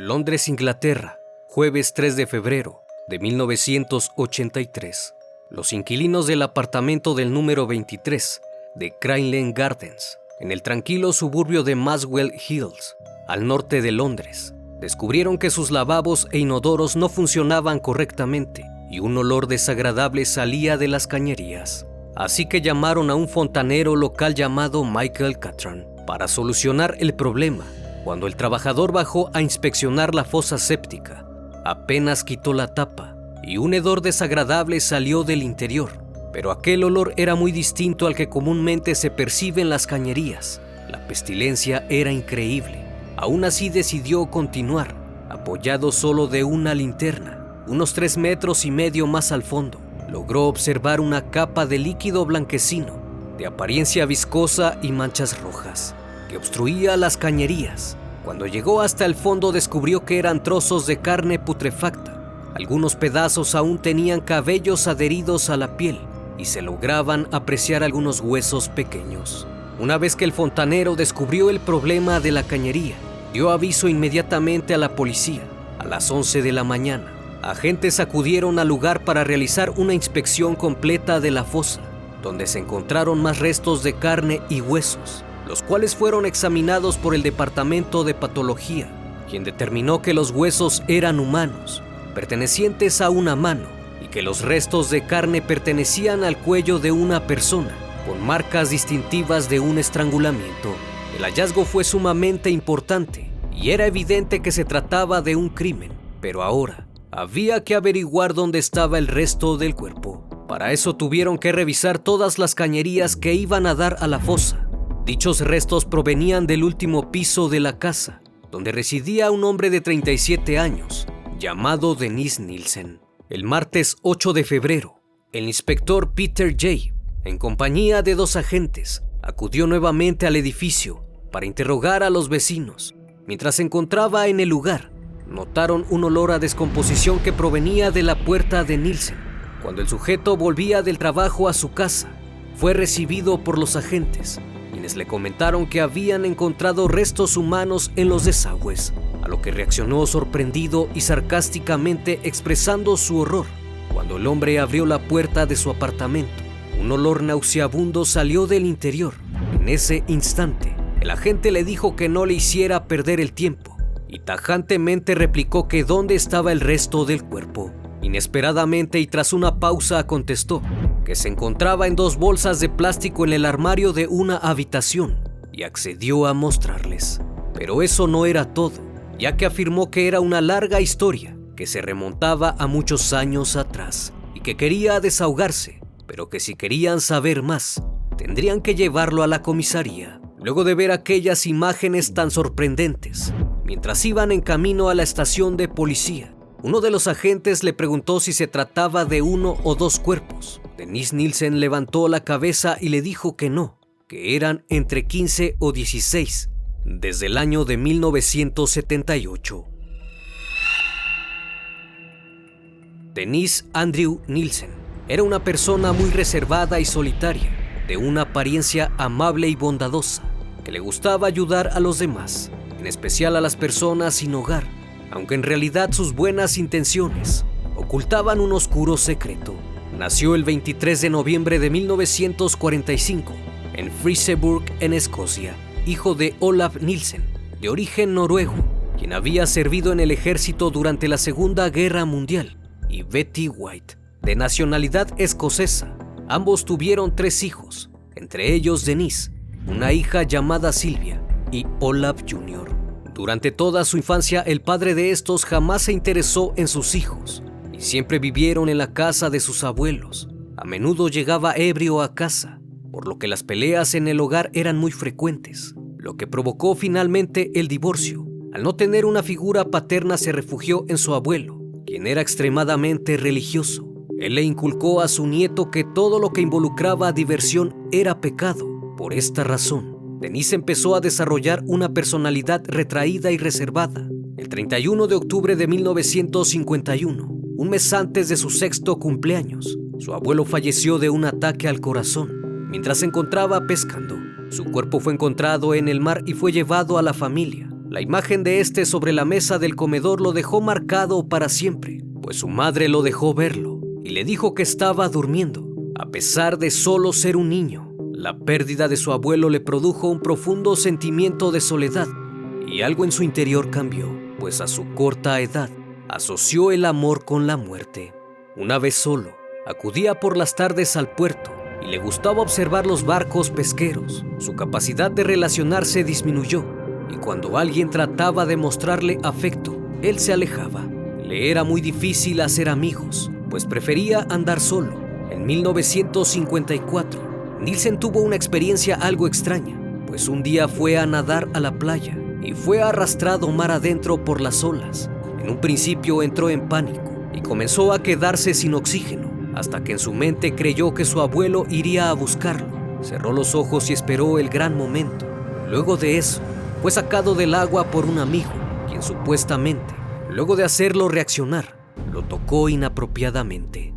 Londres, Inglaterra, jueves 3 de febrero de 1983. Los inquilinos del apartamento del número 23 de Crane Gardens, en el tranquilo suburbio de Maswell Hills, al norte de Londres, descubrieron que sus lavabos e inodoros no funcionaban correctamente y un olor desagradable salía de las cañerías. Así que llamaron a un fontanero local llamado Michael Catron para solucionar el problema cuando el trabajador bajó a inspeccionar la fosa séptica, apenas quitó la tapa y un hedor desagradable salió del interior, pero aquel olor era muy distinto al que comúnmente se percibe en las cañerías. La pestilencia era increíble. Aún así decidió continuar, apoyado solo de una linterna, unos tres metros y medio más al fondo. Logró observar una capa de líquido blanquecino, de apariencia viscosa y manchas rojas, que obstruía las cañerías. Cuando llegó hasta el fondo descubrió que eran trozos de carne putrefacta. Algunos pedazos aún tenían cabellos adheridos a la piel y se lograban apreciar algunos huesos pequeños. Una vez que el fontanero descubrió el problema de la cañería, dio aviso inmediatamente a la policía. A las 11 de la mañana, agentes acudieron al lugar para realizar una inspección completa de la fosa, donde se encontraron más restos de carne y huesos los cuales fueron examinados por el Departamento de Patología, quien determinó que los huesos eran humanos, pertenecientes a una mano, y que los restos de carne pertenecían al cuello de una persona, con marcas distintivas de un estrangulamiento. El hallazgo fue sumamente importante y era evidente que se trataba de un crimen, pero ahora había que averiguar dónde estaba el resto del cuerpo. Para eso tuvieron que revisar todas las cañerías que iban a dar a la fosa Dichos restos provenían del último piso de la casa, donde residía un hombre de 37 años, llamado Denise Nielsen. El martes 8 de febrero, el inspector Peter J., en compañía de dos agentes, acudió nuevamente al edificio para interrogar a los vecinos. Mientras se encontraba en el lugar, notaron un olor a descomposición que provenía de la puerta de Nielsen. Cuando el sujeto volvía del trabajo a su casa, fue recibido por los agentes quienes le comentaron que habían encontrado restos humanos en los desagües, a lo que reaccionó sorprendido y sarcásticamente expresando su horror. Cuando el hombre abrió la puerta de su apartamento, un olor nauseabundo salió del interior. En ese instante, el agente le dijo que no le hiciera perder el tiempo y tajantemente replicó que dónde estaba el resto del cuerpo. Inesperadamente y tras una pausa contestó que se encontraba en dos bolsas de plástico en el armario de una habitación y accedió a mostrarles. Pero eso no era todo, ya que afirmó que era una larga historia que se remontaba a muchos años atrás y que quería desahogarse, pero que si querían saber más, tendrían que llevarlo a la comisaría. Luego de ver aquellas imágenes tan sorprendentes, mientras iban en camino a la estación de policía, uno de los agentes le preguntó si se trataba de uno o dos cuerpos. Denise Nielsen levantó la cabeza y le dijo que no, que eran entre 15 o 16, desde el año de 1978. Denise Andrew Nielsen era una persona muy reservada y solitaria, de una apariencia amable y bondadosa, que le gustaba ayudar a los demás, en especial a las personas sin hogar aunque en realidad sus buenas intenciones ocultaban un oscuro secreto. Nació el 23 de noviembre de 1945 en Friseburg, en Escocia, hijo de Olaf Nielsen, de origen noruego, quien había servido en el ejército durante la Segunda Guerra Mundial, y Betty White, de nacionalidad escocesa. Ambos tuvieron tres hijos, entre ellos Denise, una hija llamada Silvia y Olaf Jr. Durante toda su infancia el padre de estos jamás se interesó en sus hijos siempre vivieron en la casa de sus abuelos. A menudo llegaba ebrio a casa, por lo que las peleas en el hogar eran muy frecuentes, lo que provocó finalmente el divorcio. Al no tener una figura paterna se refugió en su abuelo, quien era extremadamente religioso. Él le inculcó a su nieto que todo lo que involucraba diversión era pecado. Por esta razón, Denise empezó a desarrollar una personalidad retraída y reservada. El 31 de octubre de 1951, un mes antes de su sexto cumpleaños, su abuelo falleció de un ataque al corazón mientras se encontraba pescando. Su cuerpo fue encontrado en el mar y fue llevado a la familia. La imagen de este sobre la mesa del comedor lo dejó marcado para siempre, pues su madre lo dejó verlo y le dijo que estaba durmiendo, a pesar de solo ser un niño. La pérdida de su abuelo le produjo un profundo sentimiento de soledad y algo en su interior cambió, pues a su corta edad asoció el amor con la muerte. Una vez solo, acudía por las tardes al puerto y le gustaba observar los barcos pesqueros. Su capacidad de relacionarse disminuyó y cuando alguien trataba de mostrarle afecto, él se alejaba. Le era muy difícil hacer amigos, pues prefería andar solo. En 1954, Nielsen tuvo una experiencia algo extraña, pues un día fue a nadar a la playa y fue arrastrado mar adentro por las olas. En un principio entró en pánico y comenzó a quedarse sin oxígeno, hasta que en su mente creyó que su abuelo iría a buscarlo. Cerró los ojos y esperó el gran momento. Luego de eso, fue sacado del agua por un amigo, quien supuestamente, luego de hacerlo reaccionar, lo tocó inapropiadamente.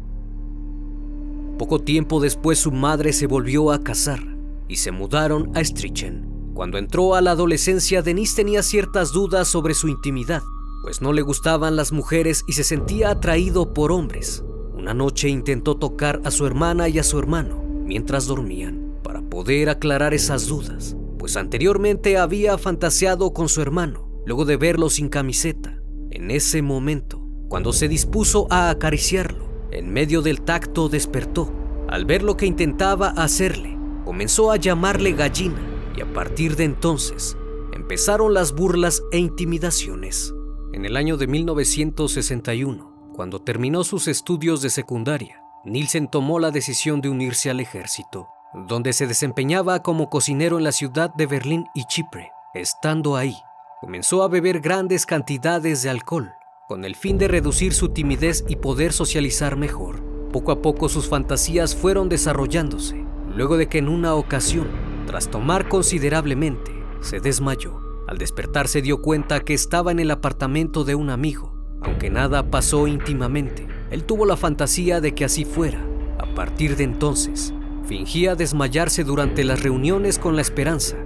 Poco tiempo después su madre se volvió a casar y se mudaron a Strichen. Cuando entró a la adolescencia, Denise tenía ciertas dudas sobre su intimidad, pues no le gustaban las mujeres y se sentía atraído por hombres. Una noche intentó tocar a su hermana y a su hermano mientras dormían para poder aclarar esas dudas, pues anteriormente había fantaseado con su hermano luego de verlo sin camiseta. En ese momento, cuando se dispuso a acariciarlo, en medio del tacto despertó. Al ver lo que intentaba hacerle, comenzó a llamarle gallina y a partir de entonces empezaron las burlas e intimidaciones. En el año de 1961, cuando terminó sus estudios de secundaria, Nielsen tomó la decisión de unirse al ejército, donde se desempeñaba como cocinero en la ciudad de Berlín y Chipre. Estando ahí, comenzó a beber grandes cantidades de alcohol con el fin de reducir su timidez y poder socializar mejor. Poco a poco sus fantasías fueron desarrollándose, luego de que en una ocasión, tras tomar considerablemente, se desmayó. Al despertar se dio cuenta que estaba en el apartamento de un amigo. Aunque nada pasó íntimamente, él tuvo la fantasía de que así fuera. A partir de entonces, fingía desmayarse durante las reuniones con la esperanza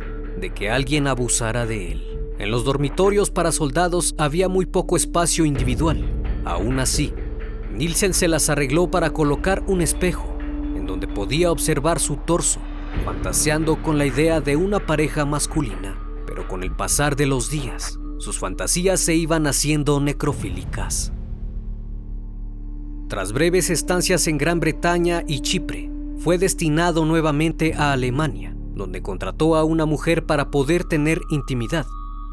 de que alguien abusara de él. En los dormitorios para soldados había muy poco espacio individual. Aún así, Nielsen se las arregló para colocar un espejo en donde podía observar su torso, fantaseando con la idea de una pareja masculina. Con el pasar de los días, sus fantasías se iban haciendo necrofílicas. Tras breves estancias en Gran Bretaña y Chipre, fue destinado nuevamente a Alemania, donde contrató a una mujer para poder tener intimidad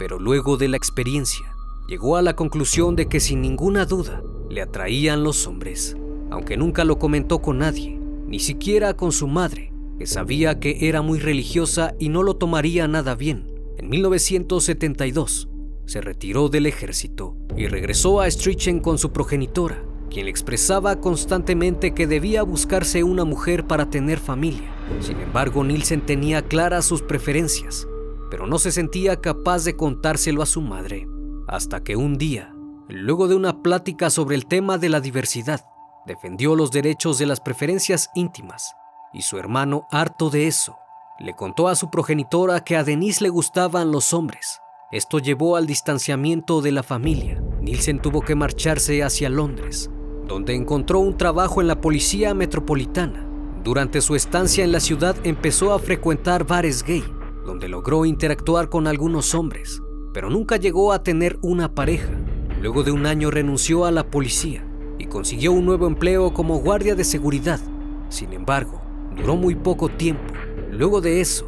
pero luego de la experiencia llegó a la conclusión de que sin ninguna duda le atraían los hombres, aunque nunca lo comentó con nadie, ni siquiera con su madre, que sabía que era muy religiosa y no lo tomaría nada bien. En 1972 se retiró del ejército y regresó a Strichen con su progenitora, quien le expresaba constantemente que debía buscarse una mujer para tener familia. Sin embargo, Nielsen tenía claras sus preferencias pero no se sentía capaz de contárselo a su madre, hasta que un día, luego de una plática sobre el tema de la diversidad, defendió los derechos de las preferencias íntimas, y su hermano, harto de eso, le contó a su progenitora que a Denise le gustaban los hombres. Esto llevó al distanciamiento de la familia. Nielsen tuvo que marcharse hacia Londres, donde encontró un trabajo en la policía metropolitana. Durante su estancia en la ciudad empezó a frecuentar bares gay donde logró interactuar con algunos hombres, pero nunca llegó a tener una pareja. Luego de un año renunció a la policía y consiguió un nuevo empleo como guardia de seguridad. Sin embargo, duró muy poco tiempo. Luego de eso,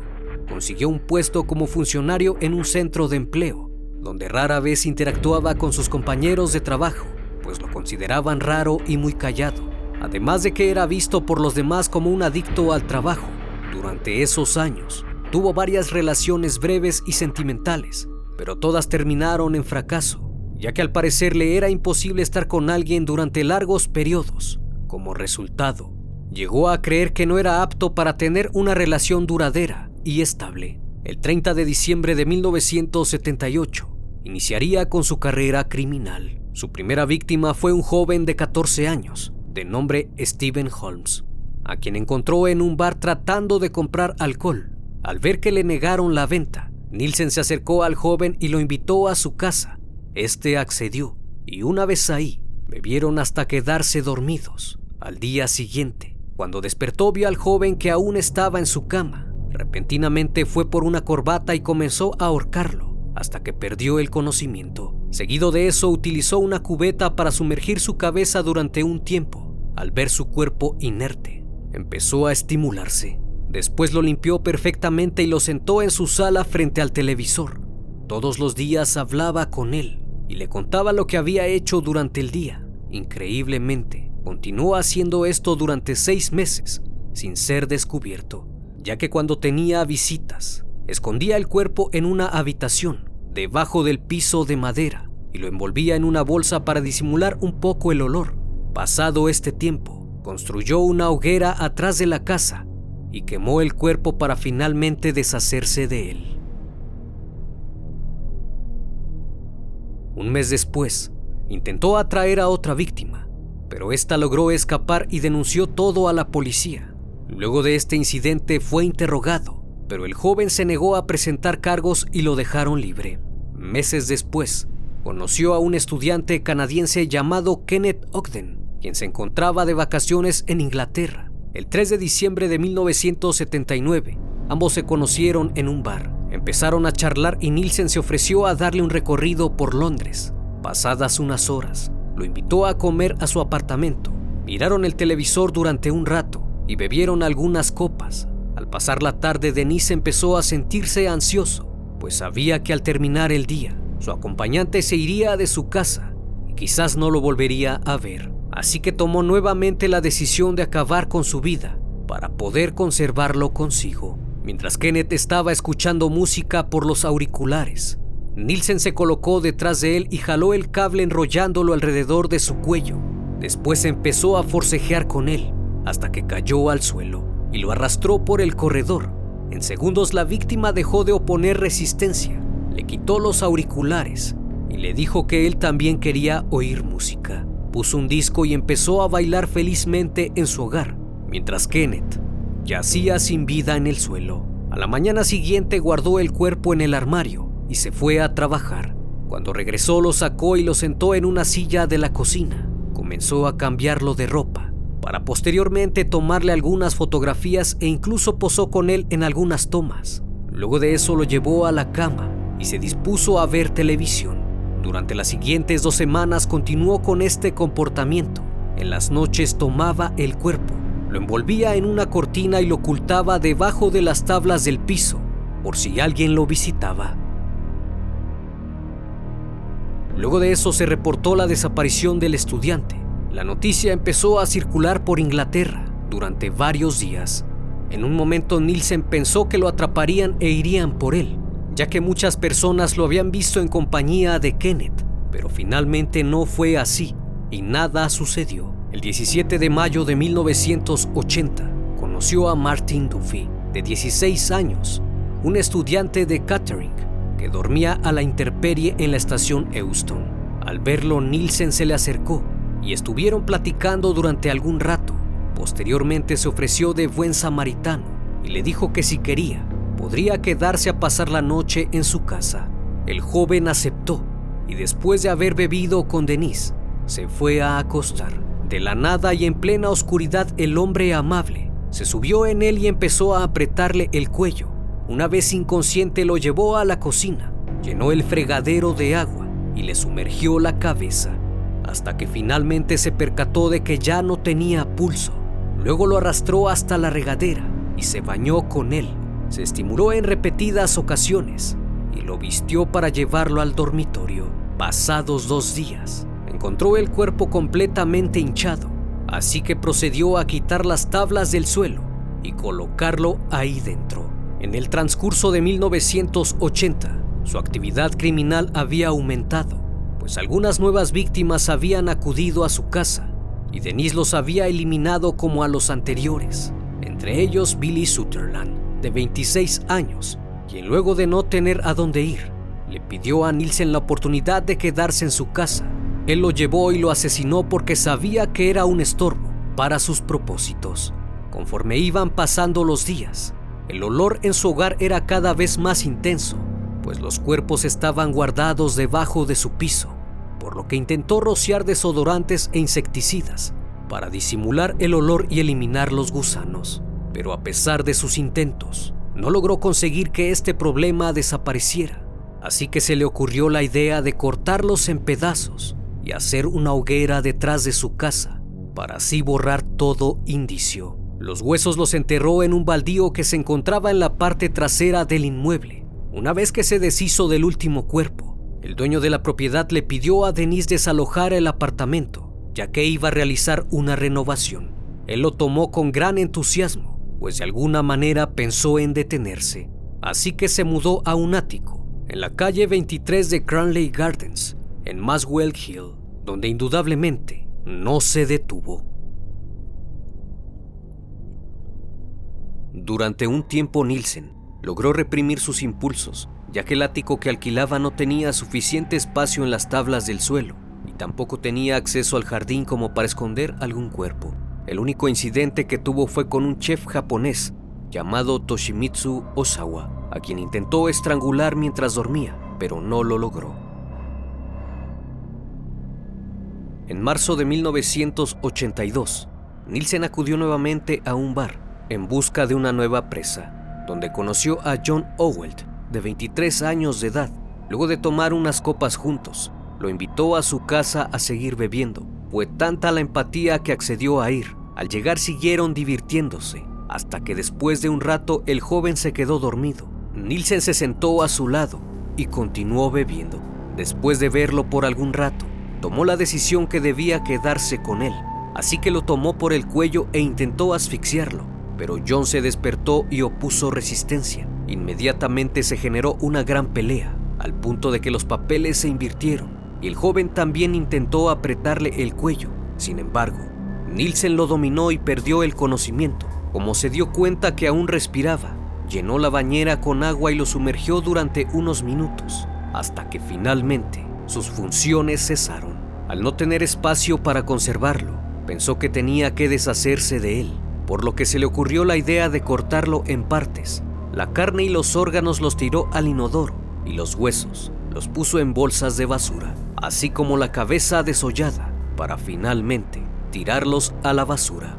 consiguió un puesto como funcionario en un centro de empleo, donde rara vez interactuaba con sus compañeros de trabajo, pues lo consideraban raro y muy callado, además de que era visto por los demás como un adicto al trabajo. Durante esos años, tuvo varias relaciones breves y sentimentales, pero todas terminaron en fracaso, ya que al parecer le era imposible estar con alguien durante largos periodos. Como resultado, llegó a creer que no era apto para tener una relación duradera y estable. El 30 de diciembre de 1978, iniciaría con su carrera criminal. Su primera víctima fue un joven de 14 años, de nombre Stephen Holmes, a quien encontró en un bar tratando de comprar alcohol. Al ver que le negaron la venta, Nielsen se acercó al joven y lo invitó a su casa. Este accedió, y una vez ahí, bebieron hasta quedarse dormidos. Al día siguiente, cuando despertó vio al joven que aún estaba en su cama. Repentinamente fue por una corbata y comenzó a ahorcarlo hasta que perdió el conocimiento. Seguido de eso utilizó una cubeta para sumergir su cabeza durante un tiempo. Al ver su cuerpo inerte, empezó a estimularse. Después lo limpió perfectamente y lo sentó en su sala frente al televisor. Todos los días hablaba con él y le contaba lo que había hecho durante el día. Increíblemente, Continuó haciendo esto durante seis meses sin ser descubierto, ya que cuando tenía visitas, escondía el cuerpo en una habitación debajo del piso de madera y lo envolvía en una bolsa para disimular un poco el olor. Pasado este tiempo, construyó una hoguera atrás de la casa y quemó el cuerpo para finalmente deshacerse de él. Un mes después, intentó atraer a otra víctima, pero esta logró escapar y denunció todo a la policía. Luego de este incidente fue interrogado, pero el joven se negó a presentar cargos y lo dejaron libre. Meses después, conoció a un estudiante canadiense llamado Kenneth Ogden, quien se encontraba de vacaciones en Inglaterra. El 3 de diciembre de 1979, ambos se conocieron en un bar. Empezaron a charlar y Nielsen se ofreció a darle un recorrido por Londres. Pasadas unas horas, lo invitó a comer a su apartamento. Miraron el televisor durante un rato y bebieron algunas copas. Al pasar la tarde, Denise empezó a sentirse ansioso, pues sabía que al terminar el día, su acompañante se iría de su casa y quizás no lo volvería a ver. Así que tomó nuevamente la decisión de acabar con su vida para poder conservarlo consigo. Mientras Kenneth estaba escuchando música por los auriculares, Nielsen se colocó detrás de él y jaló el cable enrollándolo alrededor de su cuello. Después empezó a forcejear con él hasta que cayó al suelo y lo arrastró por el corredor. En segundos la víctima dejó de oponer resistencia, le quitó los auriculares y le dijo que él también quería oír música. Puso un disco y empezó a bailar felizmente en su hogar, mientras Kenneth yacía sin vida en el suelo. A la mañana siguiente guardó el cuerpo en el armario y se fue a trabajar. Cuando regresó lo sacó y lo sentó en una silla de la cocina. Comenzó a cambiarlo de ropa, para posteriormente tomarle algunas fotografías e incluso posó con él en algunas tomas. Luego de eso lo llevó a la cama y se dispuso a ver televisión. Durante las siguientes dos semanas continuó con este comportamiento. En las noches tomaba el cuerpo, lo envolvía en una cortina y lo ocultaba debajo de las tablas del piso, por si alguien lo visitaba. Luego de eso se reportó la desaparición del estudiante. La noticia empezó a circular por Inglaterra durante varios días. En un momento Nielsen pensó que lo atraparían e irían por él, ya que muchas personas lo habían visto en compañía de Kenneth, pero finalmente no fue así y nada sucedió. El 17 de mayo de 1980 conoció a Martin Duffy, de 16 años, un estudiante de catering dormía a la intemperie en la estación Euston. Al verlo, Nielsen se le acercó y estuvieron platicando durante algún rato. Posteriormente se ofreció de buen samaritano y le dijo que si quería, podría quedarse a pasar la noche en su casa. El joven aceptó y después de haber bebido con Denise, se fue a acostar. De la nada y en plena oscuridad el hombre amable se subió en él y empezó a apretarle el cuello una vez inconsciente lo llevó a la cocina, llenó el fregadero de agua y le sumergió la cabeza, hasta que finalmente se percató de que ya no tenía pulso. Luego lo arrastró hasta la regadera y se bañó con él. se estimuló en repetidas ocasiones y lo vistió para llevarlo al dormitorio. Pasados dos días, encontró el cuerpo completamente hinchado, así que procedió a quitar las tablas del suelo y colocarlo ahí dentro. En el transcurso de 1980, su actividad criminal había aumentado, pues algunas nuevas víctimas habían acudido a su casa y Denise los había eliminado como a los anteriores, entre ellos Billy Sutherland, de 26 años, quien luego de no tener a dónde ir, le pidió a Nielsen la oportunidad de quedarse en su casa. Él lo llevó y lo asesinó porque sabía que era un estorbo para sus propósitos. Conforme iban pasando los días, el olor en su hogar era cada vez más intenso, pues los cuerpos estaban guardados debajo de su piso por lo que intentó rociar desodorantes e insecticidas para disimular el olor y eliminar los gusanos. Pero a pesar de sus intentos, no logró conseguir que este problema desapareciera. Así que se le ocurrió la idea de cortarlos en pedazos y hacer una hoguera detrás de su casa para así borrar todo indicio. Los huesos los enterró en un baldío que se encontraba en la parte trasera del inmueble. Una vez que se deshizo del último cuerpo, el dueño de la propiedad le pidió a Denise desalojar el apartamento, ya que iba a realizar una renovación. Él lo tomó con gran entusiasmo, pues de alguna manera pensó en detenerse. Así que se mudó a un ático, en la calle 23 de Cranley Gardens, en Maswell Hill, donde indudablemente no se detuvo. Durante un tiempo Nielsen logró reprimir sus impulsos ya que el ático que alquilaba no tenía suficiente espacio en las tablas del suelo y tampoco tenía acceso al jardín como para esconder algún cuerpo. El único incidente que tuvo fue con un chef japonés llamado Toshimitsu Osawa, a quien intentó estrangular mientras dormía, pero no lo logró. En marzo de 1982, Nielsen acudió nuevamente a un bar en busca de una nueva presa, donde conoció a John Owelt, de 23 años de edad. Luego de tomar unas copas juntos, lo invitó a su casa a seguir bebiendo. Fue tanta la empatía que accedió a ir. Al llegar siguieron divirtiéndose, hasta que después de un rato el joven se quedó dormido. Nielsen se sentó a su lado y continuó bebiendo. Después de verlo por algún rato, tomó la decisión que debía quedarse con él, así que lo tomó por el cuello e intentó asfixiarlo, pero John se despertó y opuso resistencia. Inmediatamente se generó una gran pelea, al punto de que los papeles se invirtieron y el joven también intentó apretarle el cuello. Sin embargo, Nielsen lo dominó y perdió el conocimiento. Como se dio cuenta que aún respiraba, llenó la bañera con agua y lo sumergió durante unos minutos, hasta que finalmente sus funciones cesaron. Al no tener espacio para conservarlo, pensó que tenía que deshacerse de él, por lo que se le ocurrió la idea de cortarlo en partes la carne y los órganos los tiró al inodoro y los huesos los puso en bolsas de basura, así como la cabeza desollada, para finalmente tirarlos a la basura.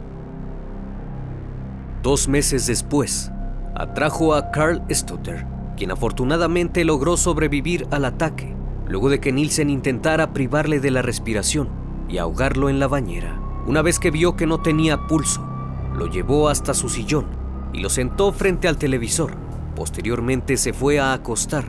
Dos meses después, atrajo a Carl Stutter, quien afortunadamente logró sobrevivir al ataque, luego de que Nielsen intentara privarle de la respiración y ahogarlo en la bañera. Una vez que vio que no tenía pulso, lo llevó hasta su sillón y lo sentó frente al televisor. Posteriormente se fue a acostar.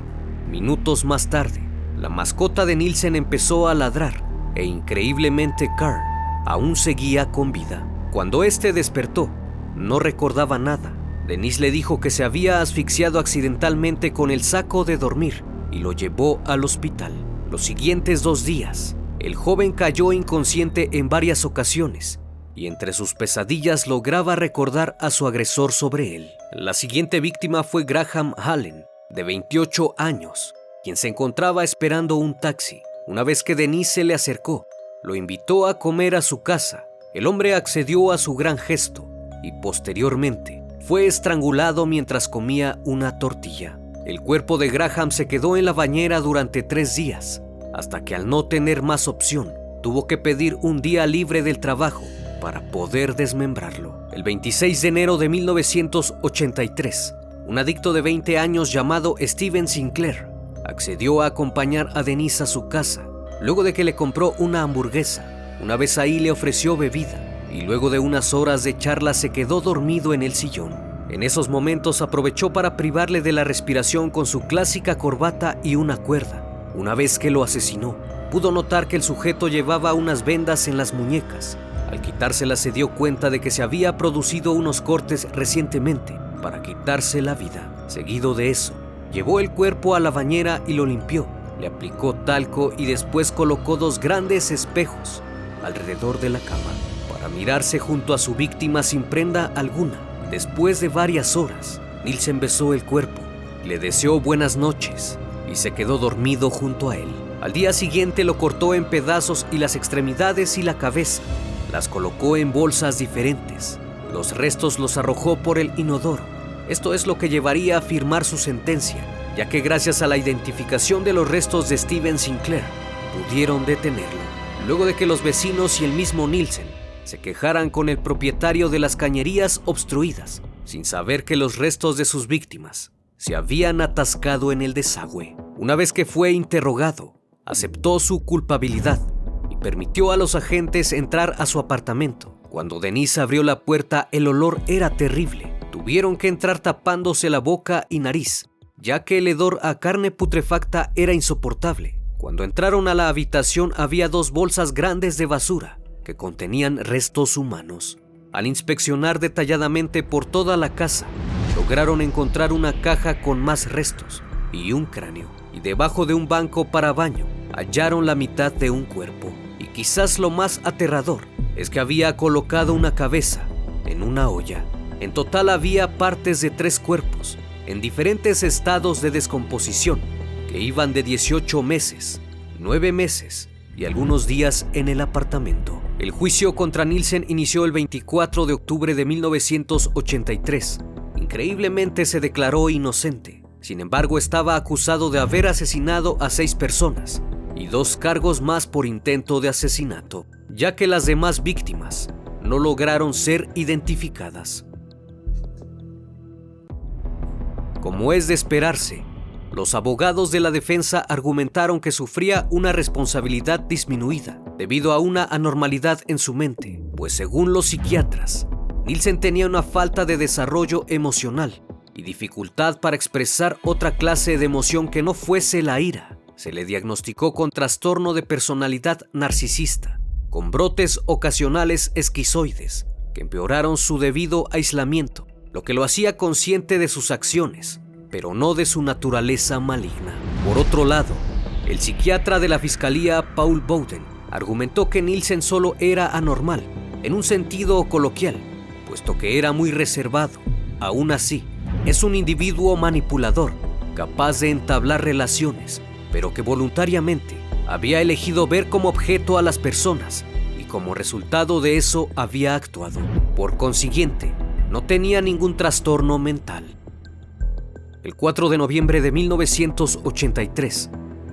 Minutos más tarde, la mascota de Nielsen empezó a ladrar e increíblemente Carl aún seguía con vida. Cuando este despertó, no recordaba nada. Denise le dijo que se había asfixiado accidentalmente con el saco de dormir y lo llevó al hospital. Los siguientes dos días, el joven cayó inconsciente en varias ocasiones y entre sus pesadillas lograba recordar a su agresor sobre él. La siguiente víctima fue Graham Hallen, de 28 años, quien se encontraba esperando un taxi. Una vez que Denise se le acercó, lo invitó a comer a su casa. El hombre accedió a su gran gesto y posteriormente fue estrangulado mientras comía una tortilla. El cuerpo de Graham se quedó en la bañera durante tres días, hasta que al no tener más opción, tuvo que pedir un día libre del trabajo para poder desmembrarlo. El 26 de enero de 1983, un adicto de 20 años llamado Steven Sinclair accedió a acompañar a Denise a su casa, luego de que le compró una hamburguesa. Una vez ahí le ofreció bebida y luego de unas horas de charla se quedó dormido en el sillón. En esos momentos aprovechó para privarle de la respiración con su clásica corbata y una cuerda. Una vez que lo asesinó, pudo notar que el sujeto llevaba unas vendas en las muñecas. Al quitárselas se dio cuenta de que se había producido unos cortes recientemente para quitarse la vida. Seguido de eso, llevó el cuerpo a la bañera y lo limpió. Le aplicó talco y después colocó dos grandes espejos alrededor de la cama para mirarse junto a su víctima sin prenda alguna. Después de varias horas, Nielsen besó el cuerpo, le deseó buenas noches y se quedó dormido junto a él. Al día siguiente lo cortó en pedazos y las extremidades y la cabeza. Las colocó en bolsas diferentes. Los restos los arrojó por el inodoro. Esto es lo que llevaría a firmar su sentencia, ya que gracias a la identificación de los restos de Steven Sinclair, pudieron detenerlo. Luego de que los vecinos y el mismo Nielsen se quejaran con el propietario de las cañerías obstruidas, sin saber que los restos de sus víctimas se habían atascado en el desagüe. Una vez que fue interrogado, aceptó su culpabilidad permitió a los agentes entrar a su apartamento. Cuando Denise abrió la puerta, el olor era terrible. Tuvieron que entrar tapándose la boca y nariz, ya que el hedor a carne putrefacta era insoportable. Cuando entraron a la habitación había dos bolsas grandes de basura, que contenían restos humanos. Al inspeccionar detalladamente por toda la casa, lograron encontrar una caja con más restos y un cráneo. Y debajo de un banco para baño hallaron la mitad de un cuerpo. Quizás lo más aterrador es que había colocado una cabeza en una olla. En total había partes de tres cuerpos en diferentes estados de descomposición que iban de 18 meses, 9 meses y algunos días en el apartamento. El juicio contra Nielsen inició el 24 de octubre de 1983. Increíblemente se declaró inocente. Sin embargo, estaba acusado de haber asesinado a seis personas y dos cargos más por intento de asesinato, ya que las demás víctimas no lograron ser identificadas. Como es de esperarse, los abogados de la defensa argumentaron que sufría una responsabilidad disminuida debido a una anormalidad en su mente, pues según los psiquiatras, Nielsen tenía una falta de desarrollo emocional y dificultad para expresar otra clase de emoción que no fuese la ira. Se le diagnosticó con trastorno de personalidad narcisista, con brotes ocasionales esquizoides que empeoraron su debido aislamiento, lo que lo hacía consciente de sus acciones pero no de su naturaleza maligna. Por otro lado, el psiquiatra de la fiscalía, Paul Bowden, argumentó que Nielsen solo era anormal, en un sentido coloquial, puesto que era muy reservado. Aún así, es un individuo manipulador, capaz de entablar relaciones, pero que voluntariamente había elegido ver como objeto a las personas y como resultado de eso había actuado. Por consiguiente, no tenía ningún trastorno mental. El 4 de noviembre de 1983,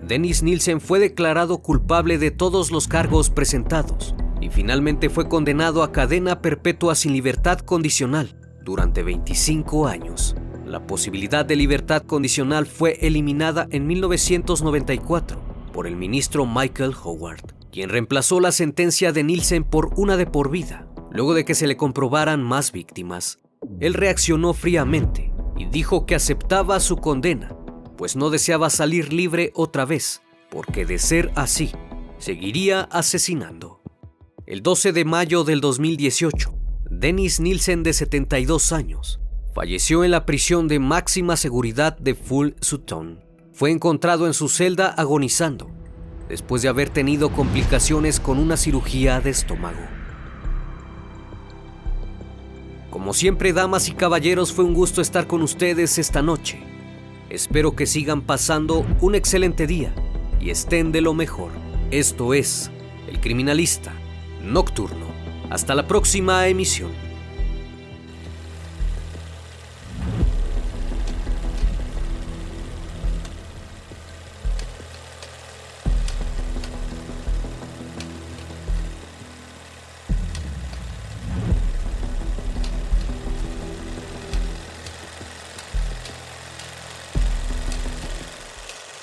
Dennis Nielsen fue declarado culpable de todos los cargos presentados y finalmente fue condenado a cadena perpetua sin libertad condicional durante 25 años. La posibilidad de libertad condicional fue eliminada en 1994 por el ministro Michael Howard, quien reemplazó la sentencia de Nielsen por una de por vida, luego de que se le comprobaran más víctimas. Él reaccionó fríamente y dijo que aceptaba su condena, pues no deseaba salir libre otra vez, porque de ser así, seguiría asesinando. El 12 de mayo del 2018, Dennis Nielsen, de 72 años, falleció en la prisión de máxima seguridad de Full Sutton. Fue encontrado en su celda agonizando, después de haber tenido complicaciones con una cirugía de estómago. Como siempre, damas y caballeros, fue un gusto estar con ustedes esta noche. Espero que sigan pasando un excelente día y estén de lo mejor. Esto es El Criminalista Nocturno. Hasta la próxima emisión.